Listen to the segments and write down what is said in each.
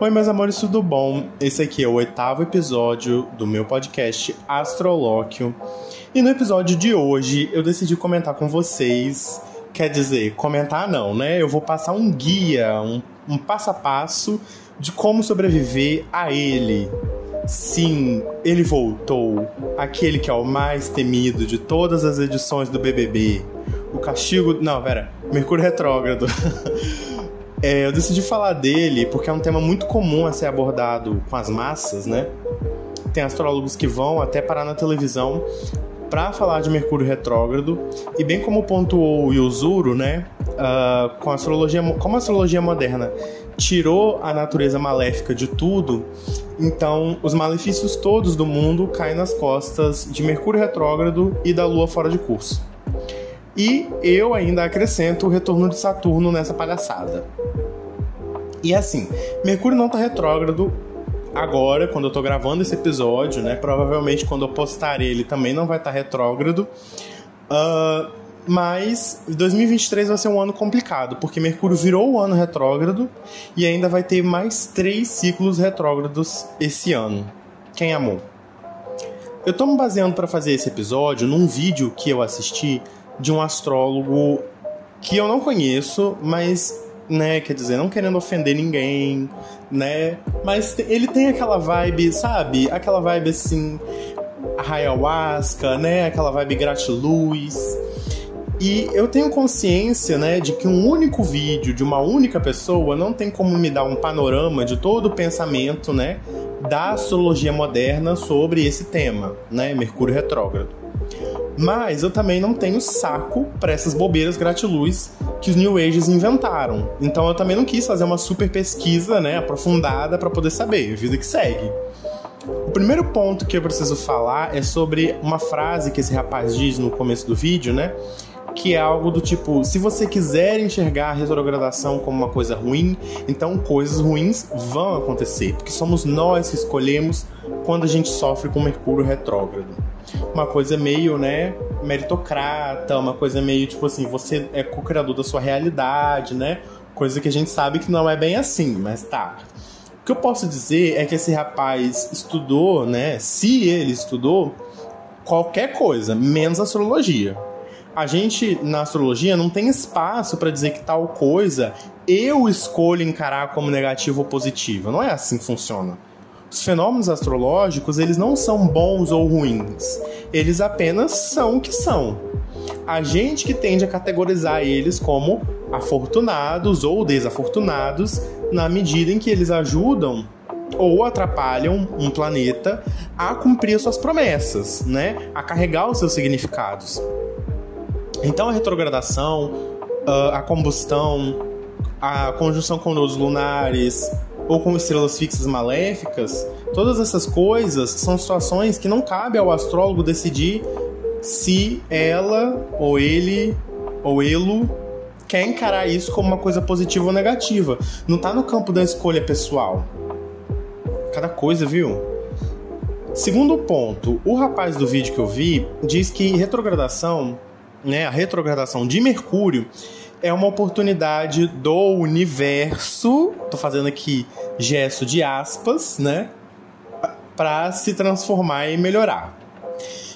Oi, meus amores, tudo bom? Esse aqui é o oitavo episódio do meu podcast Astrolóquio. E no episódio de hoje eu decidi comentar com vocês. Quer dizer, comentar não, né? Eu vou passar um guia, um, um passo a passo de como sobreviver a ele. Sim, ele voltou. Aquele que é o mais temido de todas as edições do BBB. O castigo. Não, pera. Mercúrio Retrógrado. É, eu decidi falar dele porque é um tema muito comum a ser abordado com as massas, né? Tem astrólogos que vão até parar na televisão para falar de Mercúrio retrógrado e bem como pontuou o Yuzuru, né? Uh, com a astrologia, como a astrologia moderna tirou a natureza maléfica de tudo, então os malefícios todos do mundo caem nas costas de Mercúrio retrógrado e da Lua fora de curso. E eu ainda acrescento o retorno de Saturno nessa palhaçada. E assim, Mercúrio não tá retrógrado agora, quando eu tô gravando esse episódio, né? Provavelmente quando eu postar ele também não vai estar tá retrógrado. Uh, mas 2023 vai ser um ano complicado, porque Mercúrio virou o ano retrógrado e ainda vai ter mais três ciclos retrógrados esse ano. Quem amou? Eu tô me baseando para fazer esse episódio num vídeo que eu assisti de um astrólogo que eu não conheço, mas né? Quer dizer, não querendo ofender ninguém, né? Mas ele tem aquela vibe, sabe? Aquela vibe assim, ayahuasca, né? Aquela vibe gratiluz. E eu tenho consciência, né, de que um único vídeo de uma única pessoa não tem como me dar um panorama de todo o pensamento, né, da astrologia moderna sobre esse tema, né, Mercúrio retrógrado. Mas eu também não tenho saco para essas bobeiras gratiluz que os New Ages inventaram. Então eu também não quis fazer uma super pesquisa, né, aprofundada para poder saber, vida que segue. O primeiro ponto que eu preciso falar é sobre uma frase que esse rapaz diz no começo do vídeo, né? Que é algo do tipo: se você quiser enxergar a retrogradação como uma coisa ruim, então coisas ruins vão acontecer, porque somos nós que escolhemos quando a gente sofre com Mercúrio retrógrado uma coisa meio, né, meritocrata, uma coisa meio tipo assim, você é co-criador da sua realidade, né? Coisa que a gente sabe que não é bem assim, mas tá. O que eu posso dizer é que esse rapaz estudou, né? Se ele estudou qualquer coisa, menos astrologia. A gente na astrologia não tem espaço para dizer que tal coisa eu escolho encarar como negativo ou positivo. Não é assim que funciona. Os fenômenos astrológicos, eles não são bons ou ruins. Eles apenas são o que são. A gente que tende a categorizar eles como afortunados ou desafortunados na medida em que eles ajudam ou atrapalham um planeta a cumprir suas promessas, né? A carregar os seus significados. Então a retrogradação, ah, a combustão, a conjunção com nodos lunares, ou com estrelas fixas maléficas, todas essas coisas são situações que não cabe ao astrólogo decidir se ela ou ele ou ele quer encarar isso como uma coisa positiva ou negativa. Não tá no campo da escolha pessoal. Cada coisa, viu? Segundo ponto, o rapaz do vídeo que eu vi diz que retrogradação, né, a retrogradação de Mercúrio é uma oportunidade do universo, tô fazendo aqui gesto de aspas, né? Para se transformar e melhorar.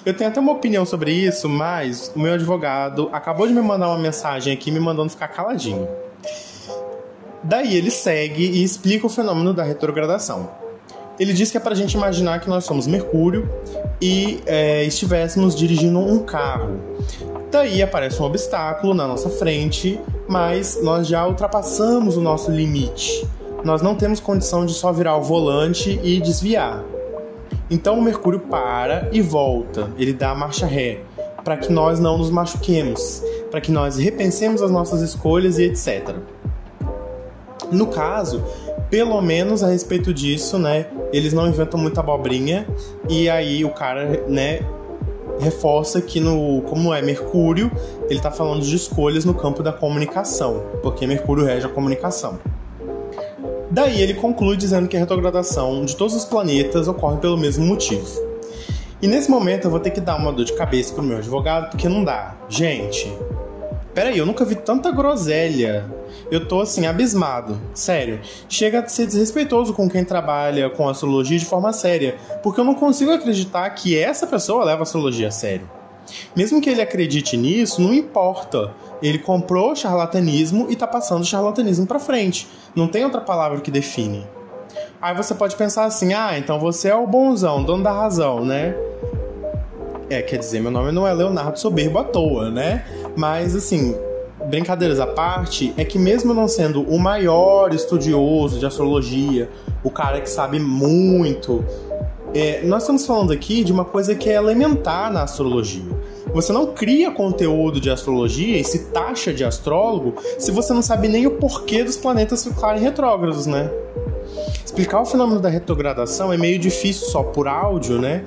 Eu tenho até uma opinião sobre isso, mas o meu advogado acabou de me mandar uma mensagem aqui me mandando ficar caladinho. Daí ele segue e explica o fenômeno da retrogradação. Ele diz que é para a gente imaginar que nós somos Mercúrio e é, estivéssemos dirigindo um carro. Daí aparece um obstáculo na nossa frente, mas nós já ultrapassamos o nosso limite. Nós não temos condição de só virar o volante e desviar. Então o Mercúrio para e volta, ele dá a marcha ré, para que nós não nos machuquemos, para que nós repensemos as nossas escolhas e etc. No caso, pelo menos a respeito disso, né, eles não inventam muita abobrinha e aí o cara, né, reforça que no como é Mercúrio, ele está falando de escolhas no campo da comunicação, porque Mercúrio rege a comunicação. Daí ele conclui dizendo que a retrogradação de todos os planetas ocorre pelo mesmo motivo. E nesse momento eu vou ter que dar uma dor de cabeça pro meu advogado, porque não dá. Gente, peraí, eu nunca vi tanta groselha Eu tô assim, abismado. Sério. Chega a ser desrespeitoso com quem trabalha com astrologia de forma séria. Porque eu não consigo acreditar que essa pessoa leva a astrologia a sério. Mesmo que ele acredite nisso, não importa. Ele comprou charlatanismo e tá passando charlatanismo para frente. Não tem outra palavra que define. Aí você pode pensar assim: ah, então você é o bonzão, dono da razão, né? É, quer dizer, meu nome não é Leonardo Soberbo à toa, né? Mas assim, brincadeiras à parte, é que mesmo não sendo o maior estudioso de astrologia, o cara que sabe muito, é, nós estamos falando aqui de uma coisa que é elementar na astrologia. Você não cria conteúdo de astrologia e se taxa de astrólogo se você não sabe nem o porquê dos planetas ficarem retrógrados, né? Explicar o fenômeno da retrogradação é meio difícil só por áudio, né?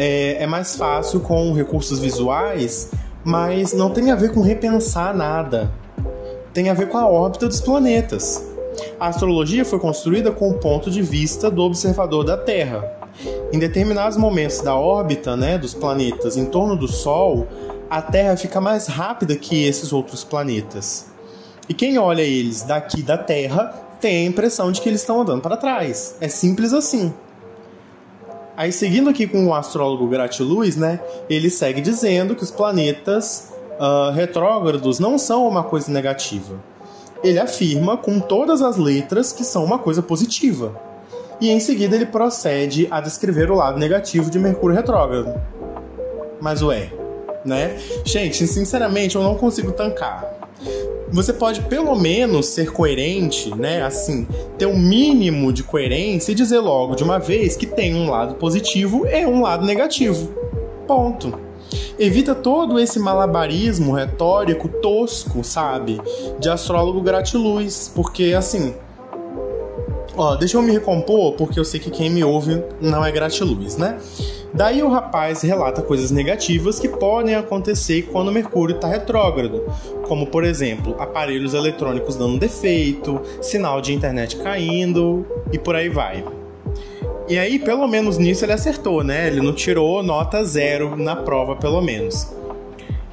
É, é mais fácil com recursos visuais, mas não tem a ver com repensar nada. Tem a ver com a órbita dos planetas. A astrologia foi construída com o ponto de vista do observador da Terra. Em determinados momentos da órbita né, dos planetas em torno do Sol, a Terra fica mais rápida que esses outros planetas. E quem olha eles daqui da Terra tem a impressão de que eles estão andando para trás. É simples assim. Aí, seguindo aqui com o astrólogo Gratiluz, né, ele segue dizendo que os planetas uh, retrógrados não são uma coisa negativa. Ele afirma com todas as letras que são uma coisa positiva e em seguida ele procede a descrever o lado negativo de Mercúrio retrógrado. Mas ué, né? Gente, sinceramente eu não consigo tancar. Você pode pelo menos ser coerente, né? Assim, ter um mínimo de coerência e dizer logo de uma vez que tem um lado positivo e um lado negativo. Ponto. Evita todo esse malabarismo retórico tosco, sabe? De astrólogo gratiluz, porque assim, Ó, deixa eu me recompor, porque eu sei que quem me ouve não é gratiluz, né? Daí o rapaz relata coisas negativas que podem acontecer quando Mercúrio está retrógrado, como por exemplo, aparelhos eletrônicos dando defeito, sinal de internet caindo e por aí vai. E aí, pelo menos nisso ele acertou, né? Ele não tirou nota zero na prova, pelo menos.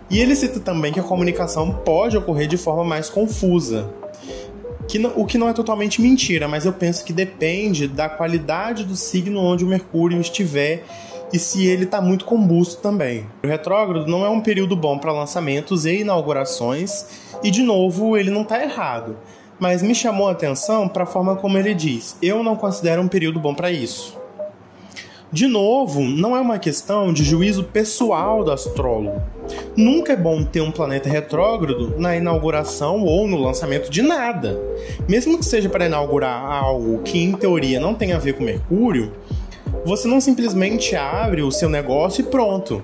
E ele cita também que a comunicação pode ocorrer de forma mais confusa, que não, o que não é totalmente mentira, mas eu penso que depende da qualidade do signo onde o Mercúrio estiver e se ele está muito combusto também. O retrógrado não é um período bom para lançamentos e inaugurações, e de novo, ele não está errado. Mas me chamou a atenção para a forma como ele diz: eu não considero um período bom para isso. De novo, não é uma questão de juízo pessoal do astrólogo. Nunca é bom ter um planeta retrógrado na inauguração ou no lançamento de nada. Mesmo que seja para inaugurar algo que em teoria não tem a ver com Mercúrio, você não simplesmente abre o seu negócio e pronto.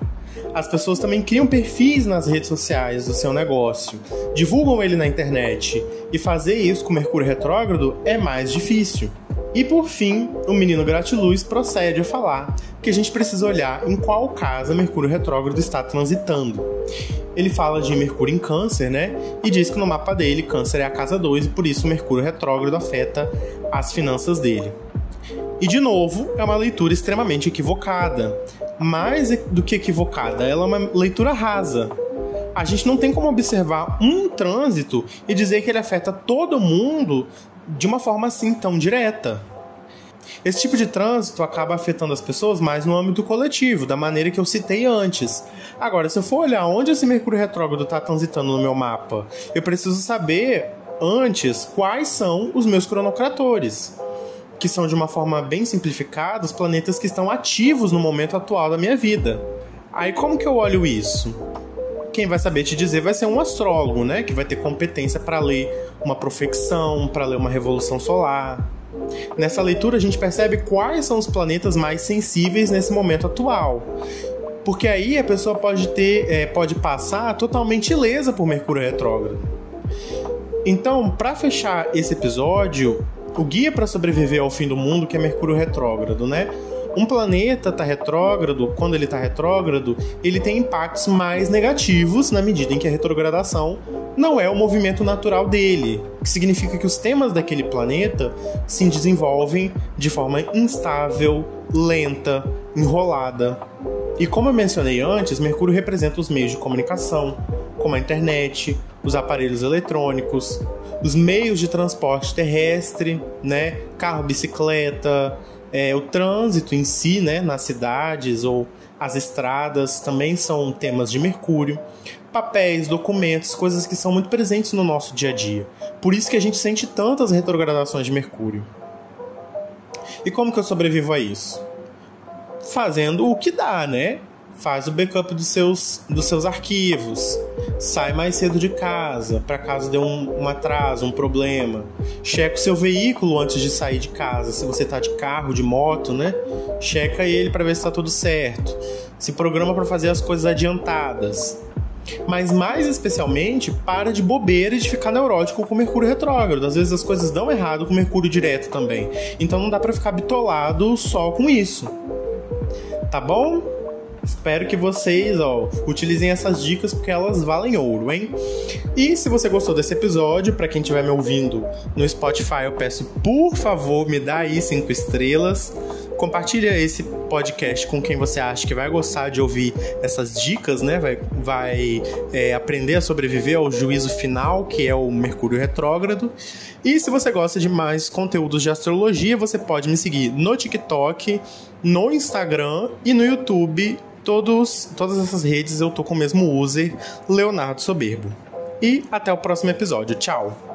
As pessoas também criam perfis nas redes sociais do seu negócio, divulgam ele na internet, e fazer isso com Mercúrio retrógrado é mais difícil. E por fim, o menino Gratiluz procede a falar que a gente precisa olhar em qual casa Mercúrio retrógrado está transitando. Ele fala de Mercúrio em Câncer, né? E diz que no mapa dele, Câncer é a casa 2 e por isso Mercúrio retrógrado afeta as finanças dele. E de novo, é uma leitura extremamente equivocada. Mais do que equivocada, ela é uma leitura rasa. A gente não tem como observar um trânsito e dizer que ele afeta todo mundo de uma forma assim tão direta. Esse tipo de trânsito acaba afetando as pessoas mais no âmbito coletivo, da maneira que eu citei antes. Agora, se eu for olhar onde esse Mercúrio retrógrado está transitando no meu mapa, eu preciso saber antes quais são os meus cronocratores, que são de uma forma bem simplificada os planetas que estão ativos no momento atual da minha vida. Aí como que eu olho isso? quem vai saber te dizer vai ser um astrólogo, né? Que vai ter competência para ler uma profecção, para ler uma revolução solar. Nessa leitura a gente percebe quais são os planetas mais sensíveis nesse momento atual. Porque aí a pessoa pode ter, é, pode passar totalmente ilesa por Mercúrio retrógrado. Então, para fechar esse episódio, o guia para sobreviver ao fim do mundo que é Mercúrio retrógrado, né? Um planeta tá retrógrado, quando ele tá retrógrado, ele tem impactos mais negativos na medida em que a retrogradação não é o movimento natural dele, que significa que os temas daquele planeta se desenvolvem de forma instável, lenta, enrolada. E como eu mencionei antes, Mercúrio representa os meios de comunicação, como a internet, os aparelhos eletrônicos, os meios de transporte terrestre, né? Carro, bicicleta, é, o trânsito em si, né? Nas cidades ou as estradas também são temas de Mercúrio. Papéis, documentos, coisas que são muito presentes no nosso dia a dia. Por isso que a gente sente tantas retrogradações de Mercúrio. E como que eu sobrevivo a isso? Fazendo o que dá, né? Faz o backup dos seus, dos seus arquivos, sai mais cedo de casa, para caso dê um, um, atraso, um problema. Checa o seu veículo antes de sair de casa, se você tá de carro, de moto, né? Checa ele para ver se tá tudo certo. Se programa para fazer as coisas adiantadas. Mas mais especialmente, para de bobeira e de ficar neurótico com Mercúrio retrógrado. Às vezes as coisas dão errado com Mercúrio direto também. Então não dá para ficar bitolado só com isso. Tá bom? Espero que vocês, ó, utilizem essas dicas porque elas valem ouro, hein? E se você gostou desse episódio, para quem estiver me ouvindo no Spotify, eu peço por favor, me dá aí cinco estrelas. Compartilha esse podcast com quem você acha que vai gostar de ouvir essas dicas, né? Vai, vai é, aprender a sobreviver ao juízo final, que é o Mercúrio Retrógrado. E se você gosta de mais conteúdos de astrologia, você pode me seguir no TikTok, no Instagram e no YouTube Todos, todas essas redes eu tô com o mesmo user, Leonardo Soberbo. E até o próximo episódio. Tchau!